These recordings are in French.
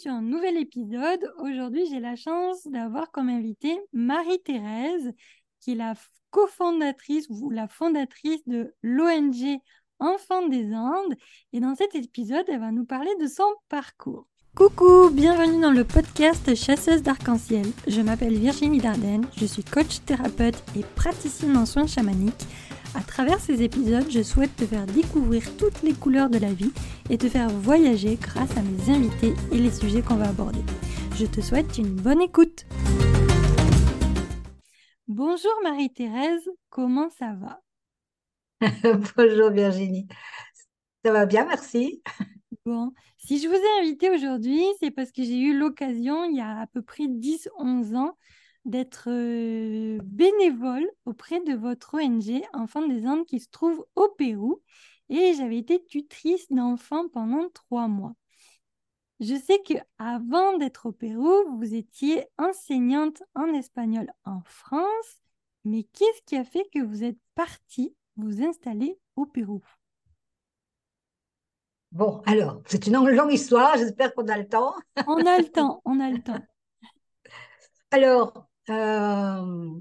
sur un nouvel épisode. Aujourd'hui, j'ai la chance d'avoir comme invitée Marie-Thérèse, qui est la cofondatrice ou la fondatrice de l'ONG Enfants des Andes. Et dans cet épisode, elle va nous parler de son parcours. Coucou, bienvenue dans le podcast Chasseuse d'arc-en-ciel. Je m'appelle Virginie Dardenne, je suis coach thérapeute et praticienne en soins chamaniques. À travers ces épisodes, je souhaite te faire découvrir toutes les couleurs de la vie et te faire voyager grâce à mes invités et les sujets qu'on va aborder. Je te souhaite une bonne écoute. Bonjour Marie-Thérèse, comment ça va? Bonjour Virginie, ça va bien, merci. Bon, si je vous ai invité aujourd'hui, c'est parce que j'ai eu l'occasion, il y a à peu près 10-11 ans, d'être bénévole auprès de votre ONG Enfants des Andes qui se trouve au Pérou. Et j'avais été tutrice d'enfants pendant trois mois. Je sais que avant d'être au Pérou, vous étiez enseignante en espagnol en France. Mais qu'est-ce qui a fait que vous êtes partie vous installer au Pérou? Bon, alors, c'est une longue histoire, j'espère qu'on a le temps. on a le temps, on a le temps. Alors, euh,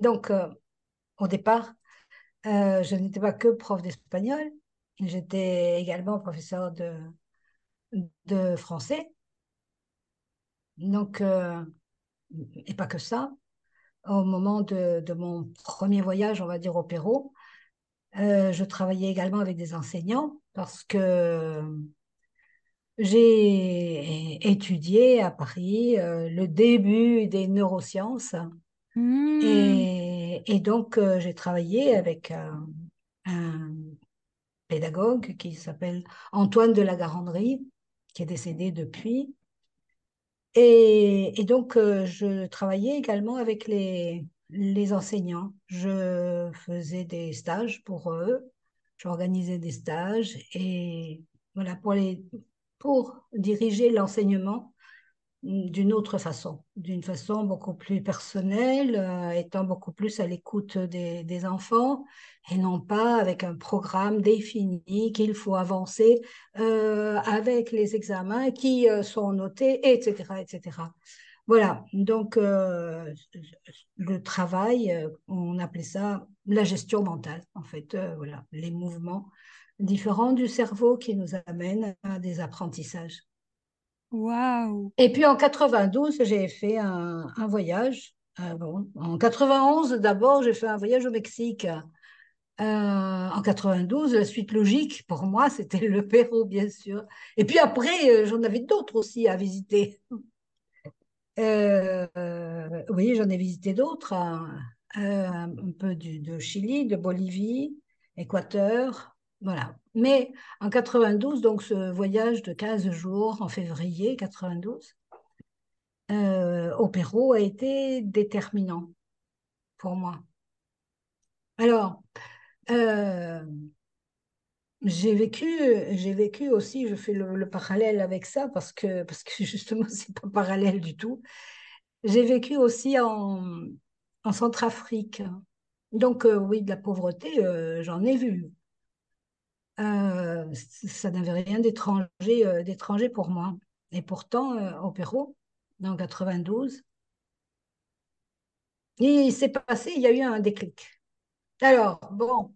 donc, euh, au départ, euh, je n'étais pas que prof d'espagnol, j'étais également professeur de, français. Donc, et pas que ça. Au moment de, mon premier voyage, on va dire au Pérou, je travaillais également avec des enseignants parce que j'ai étudié à Paris euh, le début des neurosciences mmh. et, donc euh, j'ai travaillé avec un, pédagogue qui s'appelle Antoine de la Garandrie, qui est décédé depuis. Et, donc euh, je travaillais également avec les, les enseignants. Je faisais des stages pour eux, j'organisais des stages et voilà, pour les pour diriger l'enseignement d'une autre façon, d'une façon beaucoup plus personnelle, euh, étant beaucoup plus à l'écoute des, enfants et non pas avec un programme défini qu'il faut avancer euh, avec les examens qui euh, sont notés, etc., etc. Voilà, donc le travail, on appelait ça la gestion mentale, en fait, voilà, les mouvements différents du cerveau qui nous amènent à des apprentissages. Waouh Et puis en 92, j'ai fait un, voyage. Euh, bon, en 91, d'abord, j'ai fait un voyage au Mexique. Euh, en 92, la suite logique pour moi, c'était le Pérou, bien sûr. Et puis après, euh, j'en avais d'autres aussi à visiter. vous voyez, j'en ai visité d'autres, hein. un peu du, de Chili, de Bolivie, Équateur, voilà. Mais en 92, donc ce voyage de 15 jours en février 92 euh, au Pérou a été déterminant pour moi. Alors, euh, j'ai vécu, j'ai vécu aussi, je fais le, parallèle avec ça parce que, parce que justement, c'est pas parallèle du tout. J'ai vécu aussi en, en Centrafrique. Donc, euh, oui, de la pauvreté, j'en ai vu. Euh, ça n'avait rien d'étranger, euh, d'étranger pour moi. Et pourtant, euh, au Pérou, en 92, il s'est passé, il y a eu un déclic. Alors, bon,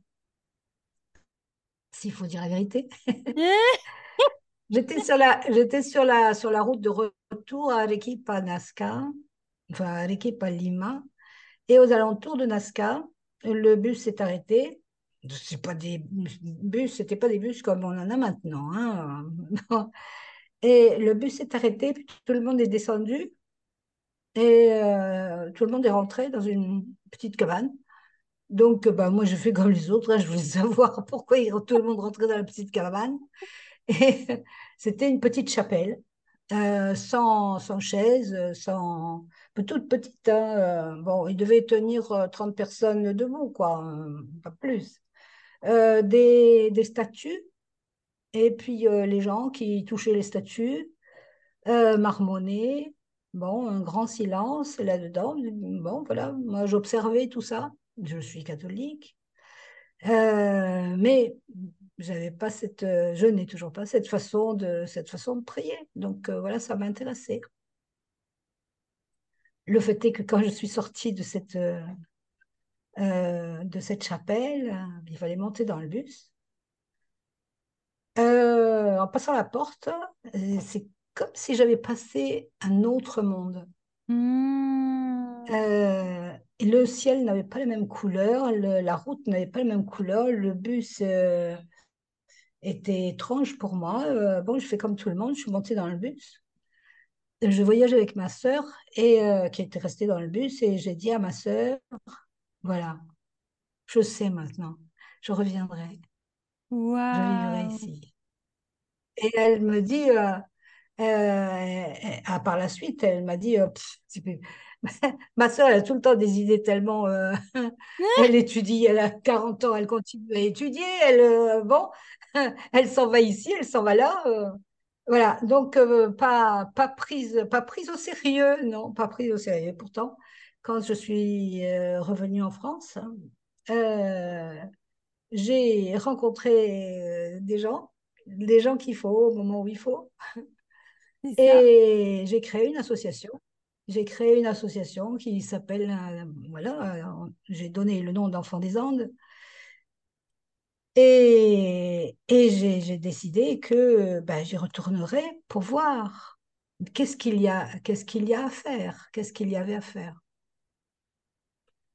s'il faut dire la vérité, j'étais sur la, j'étais sur la, sur la route de retour à à Nazca, enfin à Lima, et aux alentours de Nazca, le bus s'est arrêté c'est pas des bus, c'était pas des bus comme on en a maintenant. Hein. Et le bus s'est arrêté, puis tout le monde est descendu et euh, tout le monde est rentré dans une petite cabane. Donc, bah, moi, je fais comme les autres. Hein, je voulais savoir pourquoi tout le monde rentrait dans la petite cabane. Et c'était une petite chapelle, euh, sans, sans chaise, sans, toute petite. Hein, euh, bon, il devait tenir 30 personnes debout, quoi, pas plus. Euh, des, statues, et puis euh, les gens qui touchaient les statues, euh, marmonnaient, bon, un grand silence là-dedans. Bon, voilà, moi j'observais tout ça, je suis catholique. mais j'avais pas cette, je n'ai toujours pas cette façon de, cette façon de prier. Donc voilà, ça m'a intéressé. Le fait est que quand je suis sortie de cette, euh, de cette chapelle, il fallait monter dans le bus. en passant la porte, c'est comme si j'avais passé un autre monde. Et le ciel n'avait pas la même couleur, la route n'avait pas la même couleur, le bus était étrange pour moi. Euh, bon, je fais comme tout le monde, je suis montée dans le bus. Je voyage avec ma sœur et euh, qui était restée dans le bus et j'ai dit à ma sœur, voilà, je sais maintenant, je reviendrai, je vivrai ici. Et elle me dit, euh, par la suite, elle m'a dit, ma elle a tout le temps des idées tellement. elle étudie, elle a 40 ans, elle continue à étudier. Elle, bon, elle s'en va ici, elle s'en va là. Euh, voilà, donc euh, pas, pas, prise, pas prise au sérieux, non, pas prise au sérieux. Pourtant, quand je suis euh, revenue en France, j'ai rencontré des gens, des gens qu'il faut au moment où il faut. Et j'ai créé une association. J'ai créé une association qui s'appelle, voilà, j'ai donné le nom d'Enfants des Andes. Et, et j'ai décidé que ben, j'y retournerai pour voir qu'est-ce qu'il y a, qu'est-ce qu'il y a à faire, qu'est-ce qu'il y avait à faire.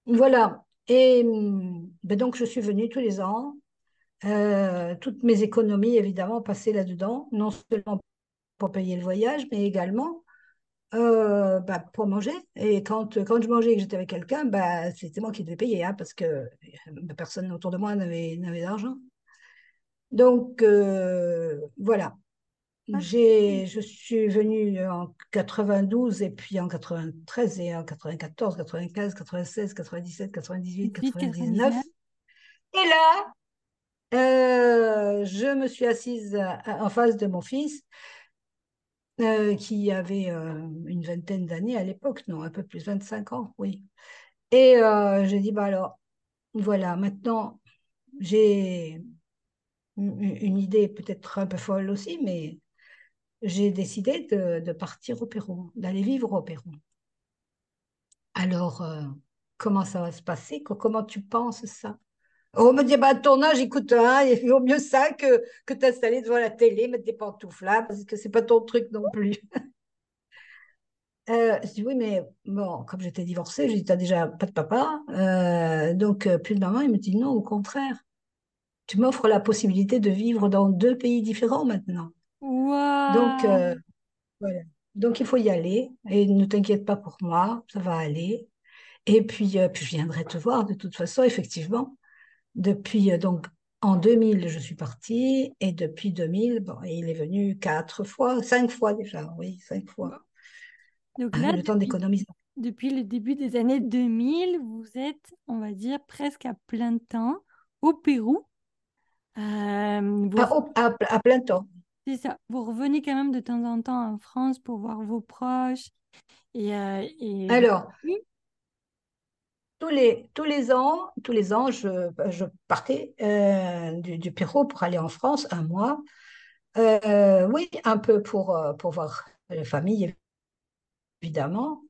Voilà. Et ben donc je suis venue tous les ans. Euh, toutes mes économies, évidemment, passaient là-dedans, non seulement pour payer le voyage, mais également euh, bah, pour manger. Et quand, quand je mangeais et que j'étais avec quelqu'un, bah, c'était moi qui devais payer, hein, parce que bah, personne autour de moi n'avait d'argent. Donc, euh, voilà. Ah, j'ai, je suis venue en 92 et puis en 93 et en 94, 95, 96, 97, 98, 99. Et là, euh, je me suis assise en face de mon fils euh, qui avait euh, une vingtaine d'années à l'époque, non, un peu plus, 25 ans, oui. Et j'ai dit, bah alors, voilà, maintenant, j'ai une idée peut-être un peu folle aussi, mais j'ai décidé de, partir au Pérou, d'aller vivre au Pérou. Alors, comment ça va se passer? Comment tu penses ça? On me dit, bah, ton âge, écoute, hein, il vaut mieux ça que, que t'installer devant la télé, mettre des pantoufles là, parce que c'est pas ton truc non plus. euh, je dis, oui, mais bon, comme j'étais divorcée, je dis, t'as déjà pas de papa, euh, donc euh, plus de maman. Il me dit, non, au contraire, tu m'offres la possibilité de vivre dans deux pays différents maintenant. Donc, euh, voilà. Donc, il faut y aller, et ne t'inquiète pas pour moi, ça va aller. Et puis, puis je viendrai te voir de toute façon, effectivement. Depuis, euh, donc, en 2000, je suis partie, et depuis 2000, bon, il est venu quatre fois, cinq fois déjà, oui, cinq fois. Donc là, le temps d'économiser. Depuis le début des années 2000, vous êtes, on va dire, presque à plein temps au Pérou. Euh, à, plein temps. C'est ça. Vous revenez quand même de temps en temps en France pour voir vos proches. Et, euh, et... Alors, tous les, tous les ans, tous les ans, je, je partais euh, du, du, Pérou pour aller en France un mois. Euh, oui, un peu pour, pour voir la famille, évidemment.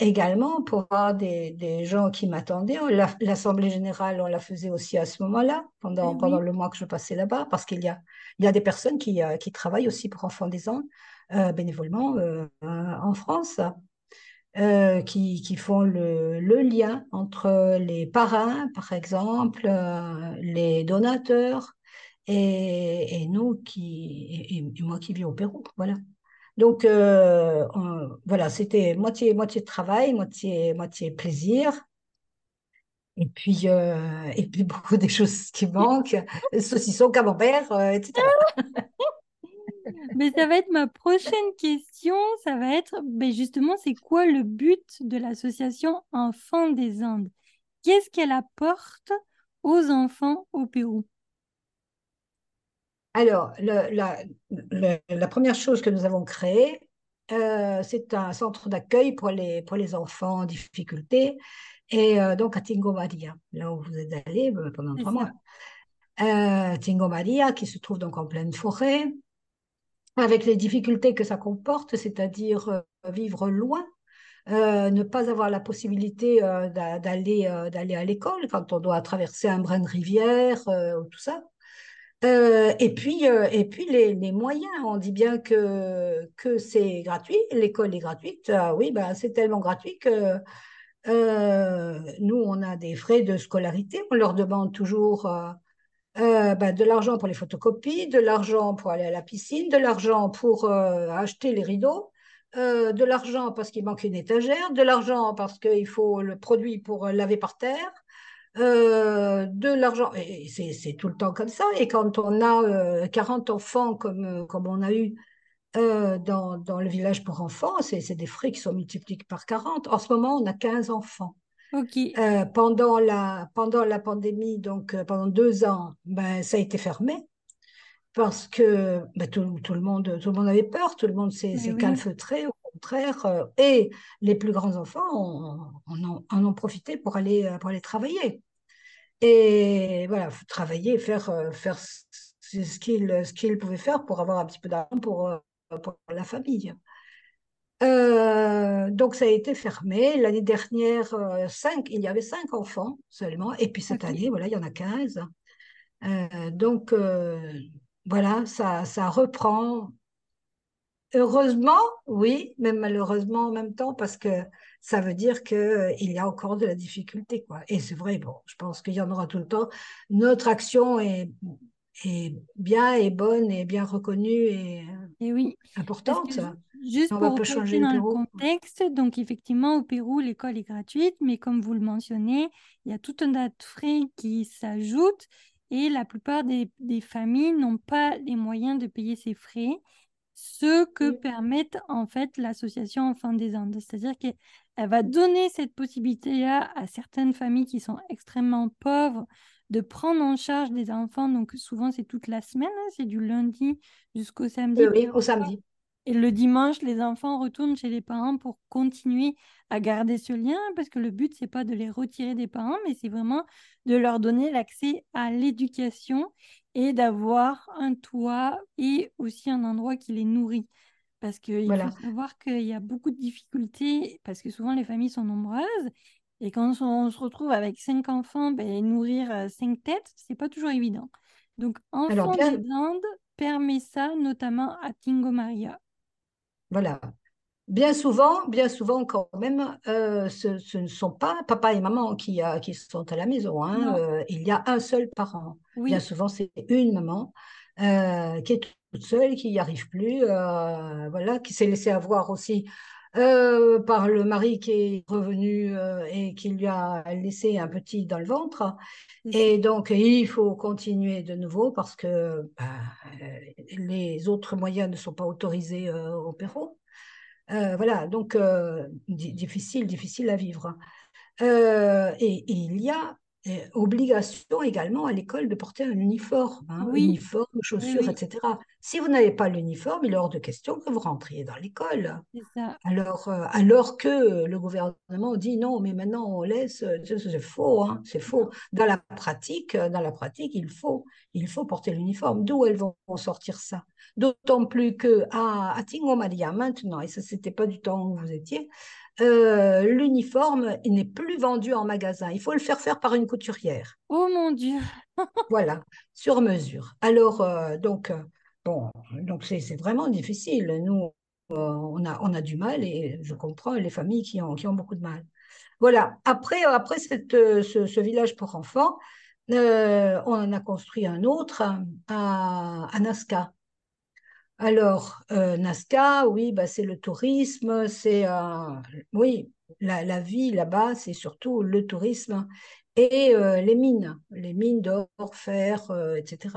Également pour voir des, des gens qui m'attendaient. L'Assemblée générale, on la faisait aussi à ce moment-là, pendant, eh pendant le mois que je passais là-bas, parce qu'il y a, il y a des personnes qui, qui travaillent aussi pour Enfants des Andes, bénévolement en France. Euh, qui, qui, font le, le, lien entre les parrains, par exemple, euh, les donateurs et, et nous qui, et, moi qui vis au Pérou. Voilà. Donc, euh, voilà, c'était moitié, moitié travail, moitié, moitié plaisir. Et puis, et puis beaucoup des choses qui manquent, saucisson, camembert, etc. Mais ça va être ma prochaine question. Ça va être mais justement, c'est quoi le but de l'association Enfants des Indes? Qu'est-ce qu'elle apporte aux enfants au Pérou? Alors, la, première chose que nous avons créée, euh, c'est un centre d'accueil pour les, pour les enfants en difficulté. Et euh, donc à Tingo Maria, là où vous êtes allé euh, pendant trois mois. euh, Tingo Maria, qui se trouve donc en pleine forêt, avec les difficultés que ça comporte, c'est-à-dire vivre loin, euh, ne pas avoir la possibilité euh, d'aller euh, d'aller à l'école quand on doit traverser un brin de rivière, euh, tout ça. Euh, et puis, euh, les, moyens, on dit bien que, c'est gratuit, l'école est gratuite. Ah oui, ben, c'est tellement gratuit que euh, nous, on a des frais de scolarité. On leur demande toujours ben, de l'argent pour les photocopies, de l'argent pour aller à la piscine, de l'argent pour acheter les rideaux, de l'argent parce qu'il manque une étagère, de l'argent parce qu'il faut le produit pour laver par terre. De l'argent, et c'est tout le temps comme ça. Et quand on a 40 enfants comme, comme on a eu euh, dans, dans, le village pour enfants, c'est des frais qui sont multipliés par 40. En ce moment, on a 15 enfants. Okay. Euh, pendant, la, pendant la pandémie, donc euh, pendant deux ans, ben, ça a été fermé parce que ben, tout, tout, le monde, tout le monde avait peur, tout le monde s'est oui. calfeutré, contraire. Euh, et les plus grands enfants en, en, ont profité pour aller, pour aller travailler. Et voilà, travailler, faire, faire ce qu'ils pouvaient faire pour avoir un petit peu d'argent pour pour la famille. Euh, donc ça a été fermé. L'année dernière, euh, cinq, il y avait cinq enfants seulement. Et puis cette okay. année, voilà, il y en a 15. Euh, donc voilà, ça, ça reprend. Heureusement, oui, mais malheureusement en même temps, parce que ça veut dire qu'il y a encore de la difficulté. Quoi. Et c'est vrai, bon, je pense qu'il y en aura tout le temps. Notre action est est bien et bonne et bien reconnue et, et oui. importante. Juste on pour changer dans le, le contexte, donc effectivement au Pérou l'école est gratuite, mais comme vous le mentionnez, il y a tout un tas de frais qui s'ajoutent et la plupart des, des familles n'ont pas les moyens de payer ces frais, ce que oui. permettent en fait l'association Enfants des Andes. C'est-à-dire qu'elle va donner cette possibilité-là à certaines familles qui sont extrêmement pauvres de prendre en charge des enfants. Donc souvent, c'est toute la semaine, hein, c'est du lundi jusqu'au samedi. Oui, oui, au samedi. Et le dimanche, les enfants retournent chez les parents pour continuer à garder ce lien, parce que le but, c'est pas de les retirer des parents, mais c'est vraiment de leur donner l'accès à l'éducation et d'avoir un toit et aussi un endroit qui les nourrit. Parce qu'il voilà. faut savoir qu'il y a beaucoup de difficultés, parce que souvent les familles sont nombreuses, et quand on se retrouve avec cinq enfants, ben, nourrir cinq têtes, c'est pas toujours évident. Donc, Enfants Alors, des Andes permet ça, notamment à Tingo Maria. Voilà. Bien souvent, bien souvent quand même, euh, ce, ce, ne sont pas papa et maman qui, a, qui sont à la maison. Hein. Euh, il y a un seul parent. Oui. Bien souvent, c'est une maman euh, qui est toute seule, qui n'y arrive plus, voilà, qui s'est laissée avoir aussi euh, par le mari qui est revenu euh, et qui lui a laissé un petit dans le ventre. Et donc, il faut continuer de nouveau parce que bah, les autres moyens ne sont pas autorisés euh, au Pérou. voilà, donc difficile, difficile à vivre. Et, et, il y a obligation également à l'école de porter un uniforme, hein, oui. uniforme, chaussures, oui, oui. etc. Si vous n'avez pas l'uniforme, il est hors de question que vous rentriez dans l'école. Alors, euh, alors que le gouvernement dit non, mais maintenant on laisse, c'est faux, hein, c'est faux. Dans la pratique, dans la pratique, il faut, il faut porter l'uniforme. D'où elles vont sortir ça? D'autant plus que à, à Tingo Maria maintenant, et ça c'était pas du temps où vous étiez, euh, l'uniforme n'est plus vendu en magasin. Il faut le faire faire par une couturière. Oh mon Dieu Voilà, sur mesure. Alors, euh, donc, euh, donc c'est vraiment difficile. Nous, on, a, on a du mal et je comprends les familles qui ont, beaucoup de mal. Voilà, après, après ce, village pour enfants, on en a construit un autre à, à Nazca. Alors, euh, Nazca, oui, bah, c'est le tourisme, c'est euh, oui, la, la vie là-bas, c'est surtout le tourisme et euh, les mines, les mines d'or, fer, etc.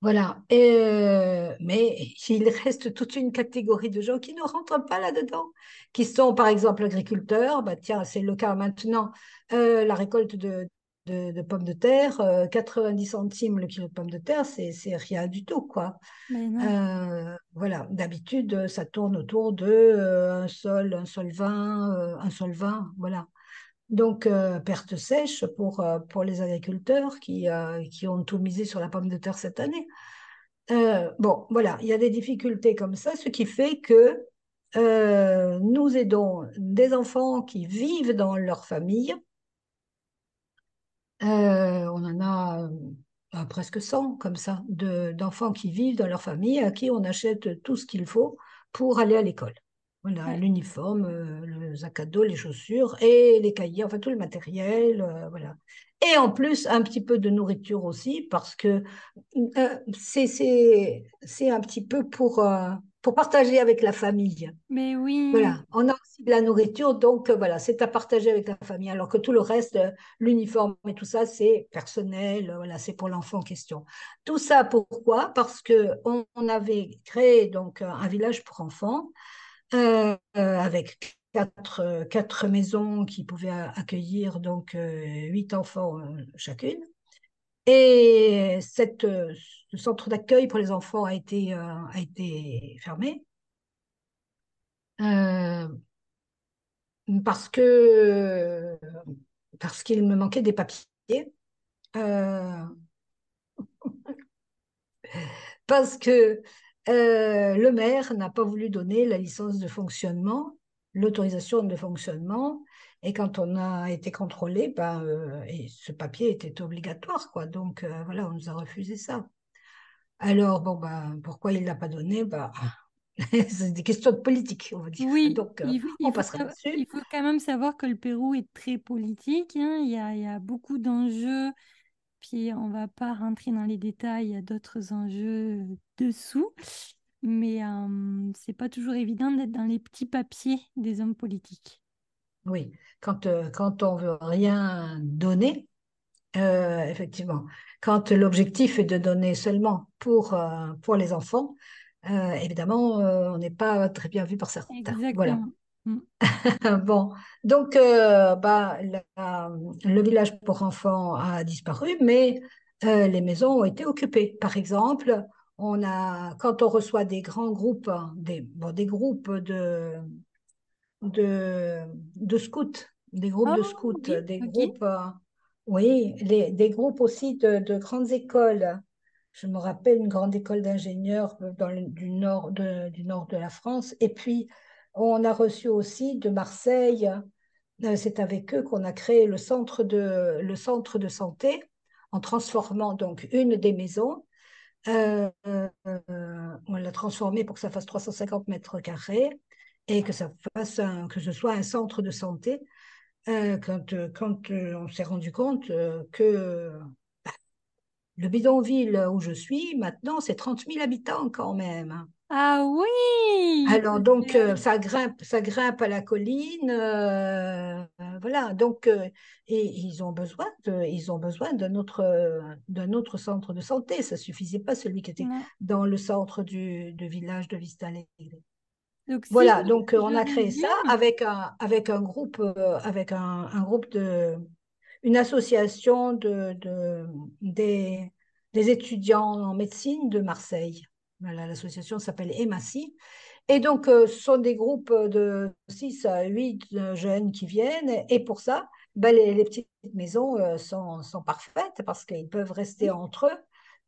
Voilà. Et, mais il reste toute une catégorie de gens qui ne rentrent pas là-dedans, qui sont par exemple agriculteurs. Bah, tiens, c'est le cas maintenant. la récolte de, de, de, pommes de terre, euh, 90 centimes le kilo de pommes de terre, c'est rien du tout, quoi. Euh, voilà, d'habitude, ça tourne autour de euh, un sol, un sol 20, un sol 20, voilà. Donc, euh, perte sèche pour, euh, les agriculteurs qui, euh, qui ont tout misé sur la pomme de terre cette année. bon, voilà, il y a des difficultés comme ça, ce qui fait que nous aidons des enfants qui vivent dans leur famille. on en a presque 100 comme ça, d'enfants qui vivent dans leur famille, à qui on achète tout ce qu'il faut pour aller à l'école. Voilà, l'uniforme, euh, le sac à dos, les chaussures et les cahiers, enfin tout le matériel, euh, voilà. Et en plus, un petit peu de nourriture aussi, parce que euh, c'est un petit peu pour, pour partager avec la famille. Mais oui. Voilà, on a aussi de la nourriture, donc voilà, c'est à partager avec la famille, alors que tout le reste, l'uniforme et tout ça, c'est personnel, voilà, c'est pour l'enfant en question. Tout ça, pourquoi? Parce que on, on avait créé donc un village pour enfants euh, avec quatre, quatre, maisons qui pouvaient accueillir donc euh, huit enfants euh, chacune. Et ce centre d'accueil pour les enfants a été, a été fermé parce que parce qu'il me manquait des papiers. parce que euh, le maire n'a pas voulu donner la licence de fonctionnement, l'autorisation de fonctionnement. Et quand on a été contrôlé, ben, euh, et ce papier était obligatoire, quoi. Donc euh, voilà, on nous a refusé ça. Alors, bon, ben, pourquoi il ne l'a pas donné? Ben, C'est des questions de politique, on va dire. Oui, Donc, il, on faut quand même savoir que le Pérou est très politique. Hein. Il, y a, il, y a, beaucoup d'enjeux puis on va pas rentrer dans les détails, il y a d'autres enjeux dessous, mais euh, c'est pas toujours évident d'être dans les petits papiers des hommes politiques. Oui, quand, euh, quand on veut rien donner, euh, effectivement, quand l'objectif est de donner seulement pour, euh, pour les enfants, évidemment, on n'est pas très bien vu par certains. Exactement. Voilà. Mm. bon, donc euh, bah, le village pour enfants a disparu, mais euh, les maisons ont été occupées. Par exemple, on a, quand on reçoit des grands groupes, des, bon, des groupes de, de, de scouts, des groupes de ah, scouts, des groupes, euh, oui, les, des groupes aussi de, de, grandes écoles. Je me rappelle une grande école d'ingénieurs du nord de, du nord de la France, et puis on a reçu aussi de Marseille, euh, c'est avec eux qu'on a créé le centre, de, santé en transformant donc une des maisons. Euh, euh, on l'a transformée pour que ça fasse 350 mètres carrés et que, ça fasse ce soit un centre de santé. quand, quand on s'est rendu compte que bah, le bidonville où je suis, maintenant, c'est 30 000 habitants quand même. Ah oui Alors donc euh, ça grimpe, ça grimpe à la colline, euh, voilà. Donc euh, et ils ont besoin de, ils ont besoin d'un autre, d'un autre centre de santé. Ça suffisait pas celui qui était dans le centre du, village de Vista Alegre. Donc, voilà, donc on a créé ça avec un, avec un groupe, avec un, groupe de, une association de, de des, des étudiants en médecine de Marseille. L'association s'appelle EMACI. Et donc, euh, ce sont des groupes de 6 à 8 euh, jeunes qui viennent. Et pour ça, ben, les, petites maisons euh, sont, sont, parfaites parce qu'ils peuvent rester entre eux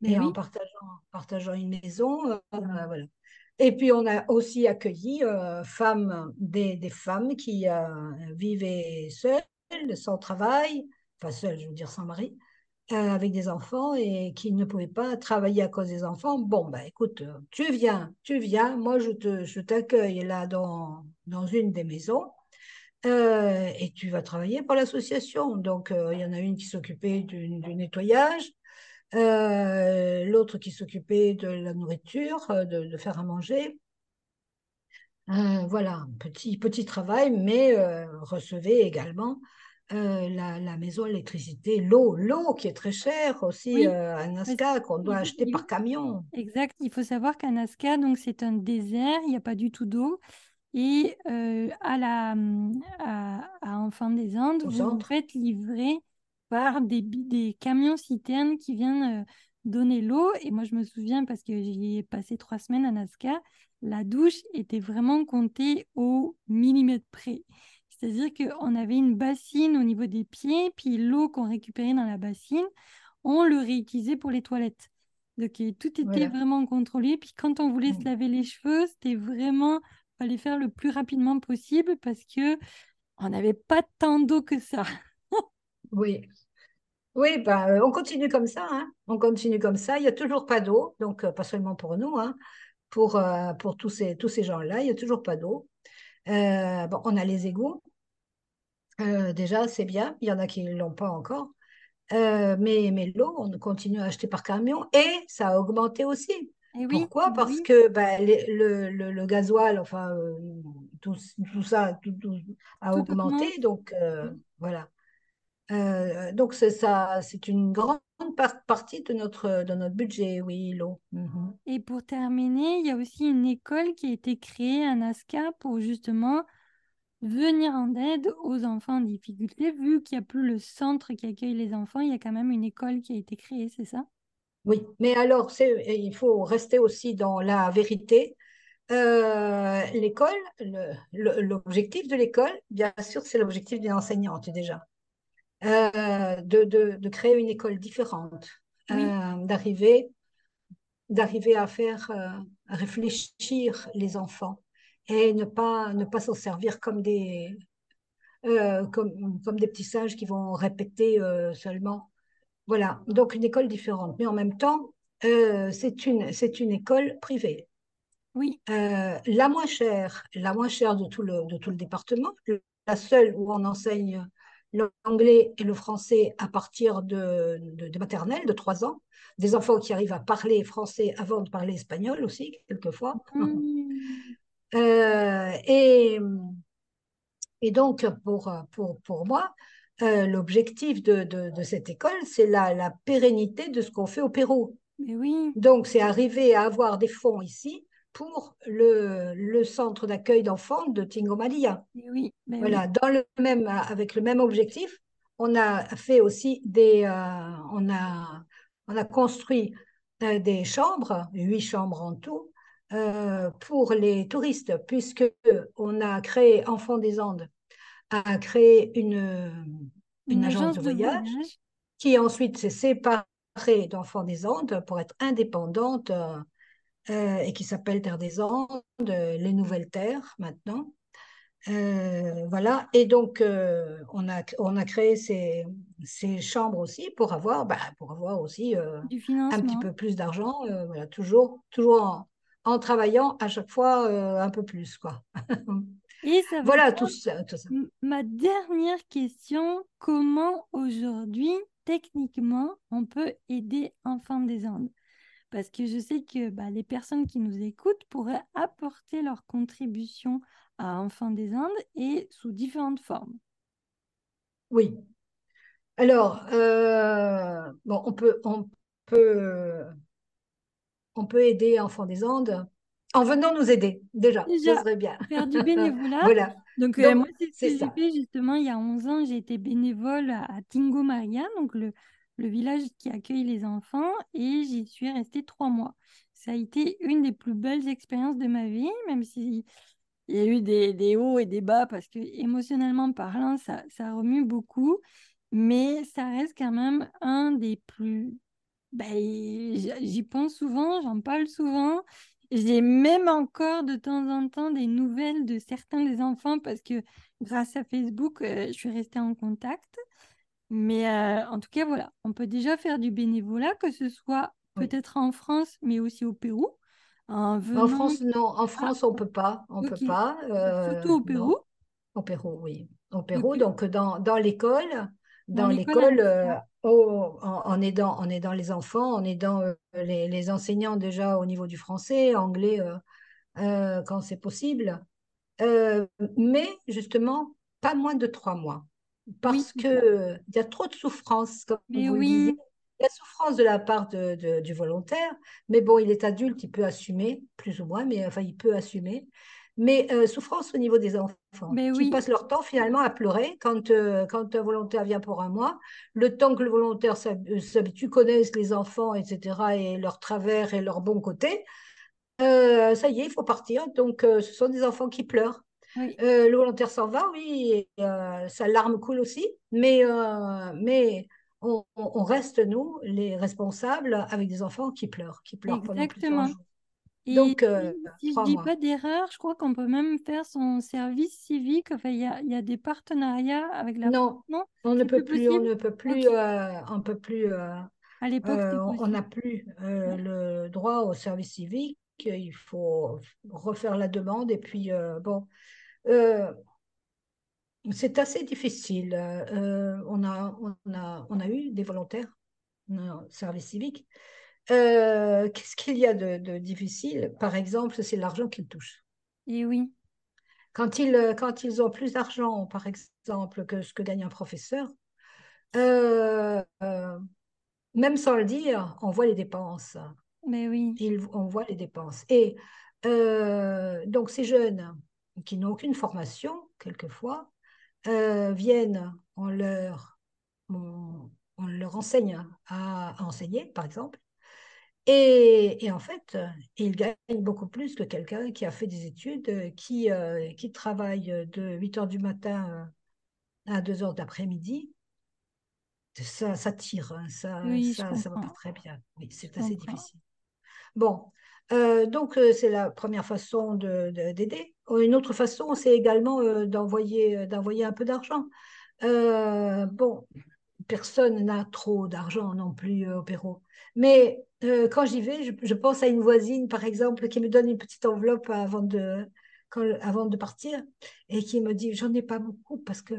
et en partageant, partageant, une maison. voilà. Et puis, on a aussi accueilli femmes, des, des, femmes qui vivaient seules, sans travail, enfin seules, je veux dire sans mari, avec des enfants et qui ne pouvaient pas travailler à cause des enfants. Bon, ben écoute, tu viens, tu viens, moi je je t'accueille là dans, dans une des maisons euh, et tu vas travailler pour l'association. Donc euh, il y en a une qui s'occupait du, nettoyage, l'autre qui s'occupait de la nourriture, de, de faire à manger. voilà, petit, petit travail, mais recevait également euh, la, maison, l'électricité, l'eau, l'eau qui est très chère aussi euh, à Nazca, qu'on doit acheter par camion. Exact, il faut savoir qu'à Nazca, donc c'est un désert, il n'y a pas du tout d'eau. Et euh, à, la, à, Enfants des Andes, vous faites livrer par des, des camions citernes qui viennent donner l'eau. Et moi, je me souviens, parce que j'y ai passé trois semaines à Nazca, la douche était vraiment comptée au millimètre près. C'est-à-dire qu'on avait une bassine au niveau des pieds, puis l'eau qu'on récupérait dans la bassine, on le réutilisait pour les toilettes. Donc tout était Voilà. vraiment contrôlé. Puis quand on voulait se laver les cheveux, c'était vraiment, fallait faire le plus rapidement possible parce que on n'avait pas tant d'eau que ça. Oui. Oui, ben, euh, on continue comme ça, hein. On continue comme ça. Il n'y a toujours pas d'eau, donc euh, pas seulement pour nous, hein, pour, euh, pour tous ces, tous ces gens-là, il n'y a toujours pas d'eau. Bon, on a les égouts. Euh, déjà, c'est bien. Il y en a qui ne l'ont pas encore. Euh, mais mais l'eau, on continue à acheter par camion et ça a augmenté aussi. Et oui, Pourquoi? bah Parce oui. que ben, les- le, le, le gasoil, enfin, euh, tout, tout ça tout, tout a Tout augmenté. Donc, euh, voilà. Donc, c'est ça, c'est une grande par- partie de notre, de notre budget, oui, l'eau. Mhm. Et pour terminer, il y a aussi une école qui a été créée à Nazca pour justement venir en aide aux enfants en difficulté. Vu qu'il n'y a plus le centre qui accueille les enfants, il y a quand même une école qui a été créée, c'est ça? Oui, mais alors, c'est, il faut rester aussi dans la vérité. Euh, l'école, le- le- l'objectif de l'école, bien sûr, c'est l'objectif d'une enseignante déjà. Euh, de, de, de créer une école différente, Oui, euh, d'arriver, d'arriver à faire euh, réfléchir les enfants et ne pas, ne pas s'en servir comme des, euh, comme, comme des petits singes qui vont répéter euh, seulement. Voilà, donc une école différente. Mais en même temps, euh, c'est une, c'est une école privée. oui, la moins chère, la moins chère de tout le, de tout le département, la seule où on enseigne l'anglais et le français à partir de, de, de maternelle, de 3 ans. Des enfants qui arrivent à parler français avant de parler espagnol aussi, quelquefois. Hmm. Euh, et, et donc, pour, pour, pour moi, euh, l'objectif de, de, de cette école, c'est la, la pérennité de ce qu'on fait au Pérou. Mais oui, Donc, c'est arriver à avoir des fonds ici pour le, le centre d'accueil d'enfants de Tingomalia. mais oui, mais oui. Voilà, dans le même, avec le même objectif, on a fait aussi des, euh, on a, on a construit des chambres, huit chambres en tout, pour les touristes, puisque on a créé Enfants des Andes, a créé une, une, Une agence agence de de voyage qui ensuite s'est séparée d'Enfants des Andes pour être indépendante euh, euh, et qui s'appelle Terre des Andes, euh, les Nouvelles Terres maintenant. Euh, voilà, et donc euh, on a, on a créé ces, ces chambres aussi pour avoir, bah, pour avoir aussi euh, un petit peu plus d'argent, euh, voilà, toujours, toujours en, en travaillant à chaque fois euh, un peu plus, quoi. Et ça veut Voilà tout ça. Tout ça. m- ma dernière question, comment aujourd'hui, techniquement, on peut aider Enfants des Andes? Parce que je sais que bah, les personnes qui nous écoutent pourraient apporter leur contribution à Enfants des Andes et sous différentes formes. Oui. Alors, euh, bon, on peut, on peut, on peut aider Enfants des Andes en venant nous aider, déjà, Déjà, serait bien. faire du bénévolat. Voilà, Donc, euh, donc moi, c'est ce que j'ai ça. fait justement il y a 11 ans. J'ai été bénévole à, à Tingo Maria, donc le, le village qui accueille les enfants, et j'y suis restée trois mois. Ça a été une des plus belles expériences de ma vie, même si il y a eu des, des hauts et des bas, parce que émotionnellement parlant, ça, ça remue beaucoup, mais ça reste quand même un des plus... J- j'y pense souvent, j'en parle souvent. J'ai même encore de temps en temps des nouvelles de certains des enfants parce que grâce à Facebook, euh, je suis restée en contact. Mais euh, en tout cas, voilà, on peut déjà faire du bénévolat, que ce soit Oui. peut-être en France, mais aussi au Pérou, en. France, non. En Ah, France, on peut pas. On peut pas. euh, Surtout au Pérou. non. Au Pérou, oui. Au Pérou, donc dans, dans l'école, Dans dans l'école euh, en, en aidant, en aidant les enfants, en aidant euh, les, les enseignants déjà au niveau du français, anglais, euh, quand c'est possible. Mais justement, pas moins de trois mois. Parce c'est ça. que il y a trop de souffrance, comme Mais vous le disiez. oui, Il y a souffrance de la part de, de- du volontaire, mais bon, il est adulte, il peut assumer, plus ou moins, mais enfin, il peut assumer. Mais euh, souffrance au niveau des enfants, mais qui passent leur temps finalement à pleurer quand, euh, quand un volontaire vient pour un mois. Le temps que le volontaire euh, s'habitue, connaisse les enfants, etc., et leurs travers et leurs bons côtés, euh, ça y est, il faut partir. Donc, ce sont des enfants qui pleurent. Oui, le volontaire s'en va, oui, et, sa larme coule aussi, mais, mais on, reste, nous, les responsables, avec des enfants qui pleurent, qui pleurent pendant plusieurs exactement. jours. Et Donc, euh, si, je trois dis mois. pas d'erreur, je crois qu'on peut même faire son service civique. Enfin, il y a, il y a des partenariats avec la. Non, Non, on ne peut plus plus, on ne peut plus, euh, on peut plus, euh, À l'époque, euh, on n'a plus euh, Ouais. le droit au service civique. Il faut refaire la demande et puis bon, c'est assez difficile. On a, on a, on a eu des volontaires au service civique. Euh, qu'est-ce qu'il y a de, de difficile? Par exemple, c'est l'argent qu'ils touchent. Et oui, Quand ils, quand ils ont plus d'argent, par exemple, que ce que gagne un professeur, euh, euh, même sans le dire, on voit les dépenses. mais oui, Ils- on voit les dépenses. Et euh, donc, ces jeunes qui n'ont aucune formation, quelquefois, euh, viennent, on leur, on, on leur enseigne à, à enseigner, par exemple. Et, et en fait, ils gagnent beaucoup plus que quelqu'un qui a fait des études, euh, qui, euh, qui travaille de 8 heures du matin euh, à 2 heures d'après-midi. Ça, ça tire, hein, ça, oui, ça, ça va pas très bien. Oui, c'est assez comprends. difficile. Bon, euh, donc euh, c'est la première façon de, de- d'aider. Une autre façon, c'est également euh, d'envoyer, euh, d'envoyer un peu d'argent. Euh, bon, personne n'a trop d'argent non plus euh, au Pérou. Mais euh, quand j'y vais, je, pense à une voisine, par exemple, qui me donne une petite enveloppe avant de, avant de partir et qui me dit, j'en ai pas beaucoup parce que,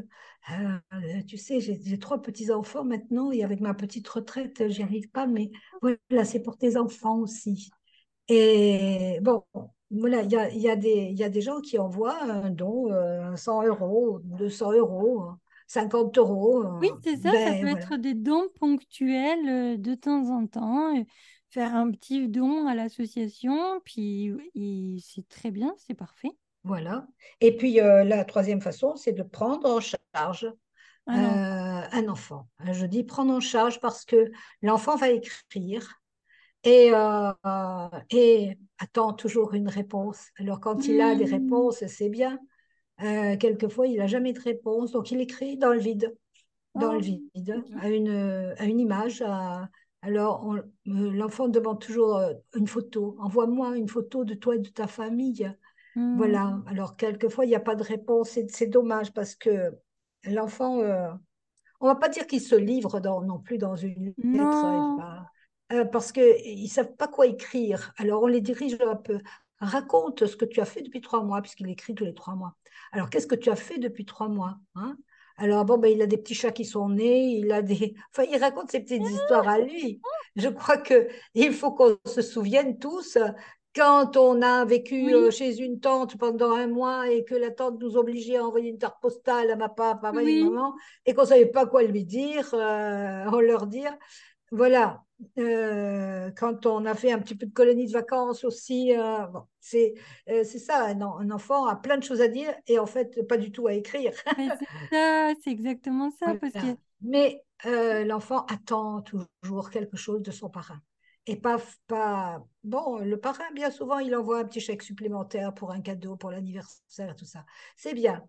euh, tu sais, j'ai trois petits-enfants maintenant et avec ma petite retraite, j'y arrive pas, mais voilà, c'est pour tes enfants aussi. Et bon, voilà, il y a, y a y a des gens qui envoient un don, euh, 100 euros, 200 euros, 50 euros. Oui, c'est ça, ça ben peut voilà, être des dons ponctuels euh, de temps en temps, euh, faire un petit don à l'association, puis c'est très bien, c'est parfait. voilà. Et puis euh, la troisième façon, c'est de prendre en charge Ah un enfant. Je dis prendre en charge parce que l'enfant va écrire et, euh, et attend toujours une réponse. Alors quand il a des Hmm, réponses, c'est bien. Euh, quelquefois, il n'a jamais de réponse, donc il écrit dans le vide. dans le oh, vide, à une, à une image. à- alors, euh, l'enfant demande toujours euh, une photo. Envoie-moi une photo de toi et de ta famille. Hmm, Voilà. Alors, quelquefois, il n'y a pas de réponse. C'est dommage parce que l'enfant, euh, on ne va pas dire qu'il se livre dans- non plus dans une lettre. euh, euh, parce qu'ils ne savent pas quoi écrire. Alors, on les dirige un peu. Raconte ce que tu as fait depuis trois mois, puisqu'il écrit tous les trois mois. Alors, qu'est-ce que tu as fait depuis trois mois hein? Alors, bon, ben, il a des petits chats qui sont nés, il a des... Enfin, il raconte ses petites histoires à lui. Je crois que il faut qu'on se souvienne tous, quand on a vécu euh, oui, chez une tante pendant un mois et que la tante nous obligeait à envoyer une carte postale à ma papa, oui, maman, et qu'on ne savait pas quoi lui dire, euh, on leur dire. Voilà, Euh, quand on a fait un petit peu de colonie de vacances aussi, euh, bon, c'est euh, c'est ça, un, en- un enfant a plein de choses à dire et en fait pas du tout à écrire. c'est exactement ça, parce que Voilà. Mais euh, l'enfant attend toujours quelque chose de son parrain. Et pas, pas... Bon, le parrain, bien souvent, il envoie un petit chèque supplémentaire pour un cadeau, pour l'anniversaire, tout ça. C'est bien.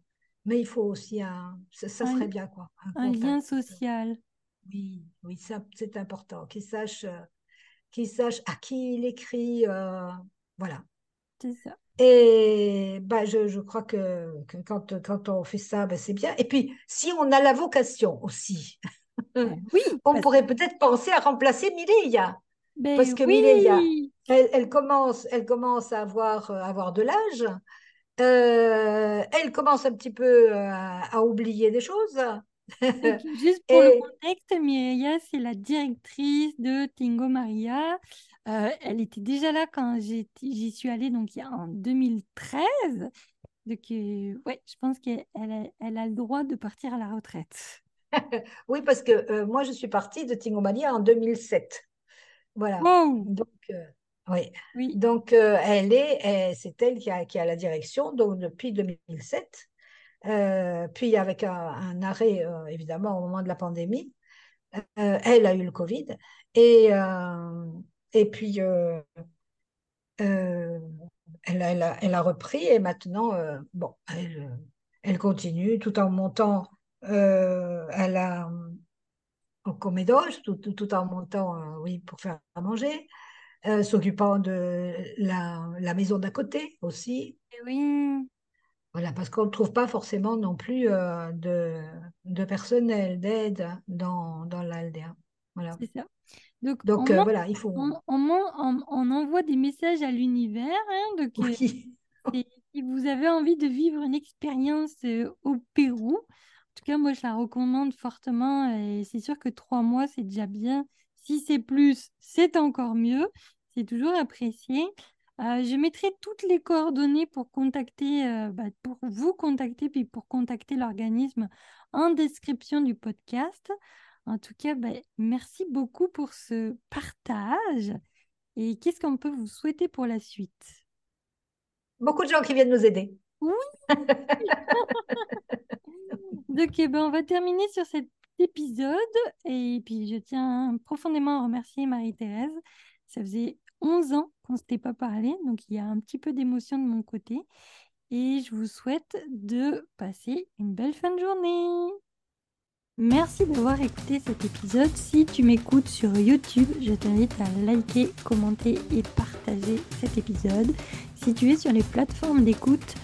Mais il faut aussi un... Ça, serait bien, quoi. Un un lien social, Oui, oui, ça, c'est important. Qu'il sache, euh, qu'il sache à qui il écrit. euh, voilà. c'est ça. Et bah, je, je crois que, que quand, quand on fait ça, bah, c'est bien. Et puis, si on a la vocation aussi, Ben oui, on parce que, pourrait peut-être penser à remplacer Mireia. Parce ben que Mireia, oui, elle, elle commence, elle commence à avoir, à avoir de l'âge. Euh, elle commence un petit peu à, à oublier des choses. Juste pour le contexte, Mireia, c'est la directrice de Tingo Maria. Euh, elle était déjà là quand j'y suis allée, donc il y a en 2013. Donc, euh, ouais, je pense qu'elle elle a, elle a le droit de partir à la retraite. oui, parce que euh, moi, je suis partie de Tingomalia en 2007. Voilà. Wow! Donc, oui. Oui, Donc, elle est, c'est elle qui a, qui a la direction donc, depuis 2007. Euh, puis, avec un, arrêt, euh, évidemment, au moment de la pandémie, euh, elle a eu le Covid. Et, et puis, euh, euh, elle elle, a, elle a repris et maintenant, bon, elle, elle continue tout en montant euh, à la, au comédoge, tout, tout, tout en montant, oui, pour faire à manger, s'occupant de la, la maison d'à côté aussi. Et oui, Voilà, parce qu'on ne trouve pas forcément non plus euh, de, de personnel, d'aide dans, dans l'Aldea. Voilà. c'est ça. Donc, Donc on, euh, voilà, il faut. on, on en- on- on envoie des messages à l'univers. hein, donc, Oui. si, si vous avez envie de vivre une expérience euh, au Pérou, en tout cas, moi, je la recommande fortement. Et c'est sûr que trois mois, c'est déjà bien. Si c'est plus, c'est encore mieux. C'est toujours apprécié. Euh, je mettrai toutes les coordonnées pour contacter, euh, bah, pour vous contacter, puis pour contacter l'organisme en description du podcast. En tout cas, bah, merci beaucoup pour ce partage. Et qu'est-ce qu'on peut vous souhaiter pour la suite? Beaucoup de gens qui viennent nous aider. Oui. Donc, eh ben, on va terminer sur cet épisode. Et puis, je tiens profondément à remercier Marie-Thérèse. Ça faisait 11 ans qu'on ne s'était pas parlé, donc il y a un petit peu d'émotion de mon côté. Et je vous souhaite de passer une belle fin de journée. Merci d'avoir écouté cet épisode. Si tu m'écoutes sur YouTube, je t'invite à liker, commenter et partager cet épisode. Si tu es sur les plateformes d'écoute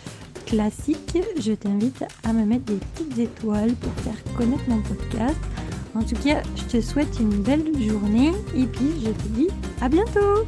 classiques, je t'invite à me mettre des petites étoiles pour faire connaître mon podcast. En tout cas, je te souhaite une belle journée et puis je te dis à bientôt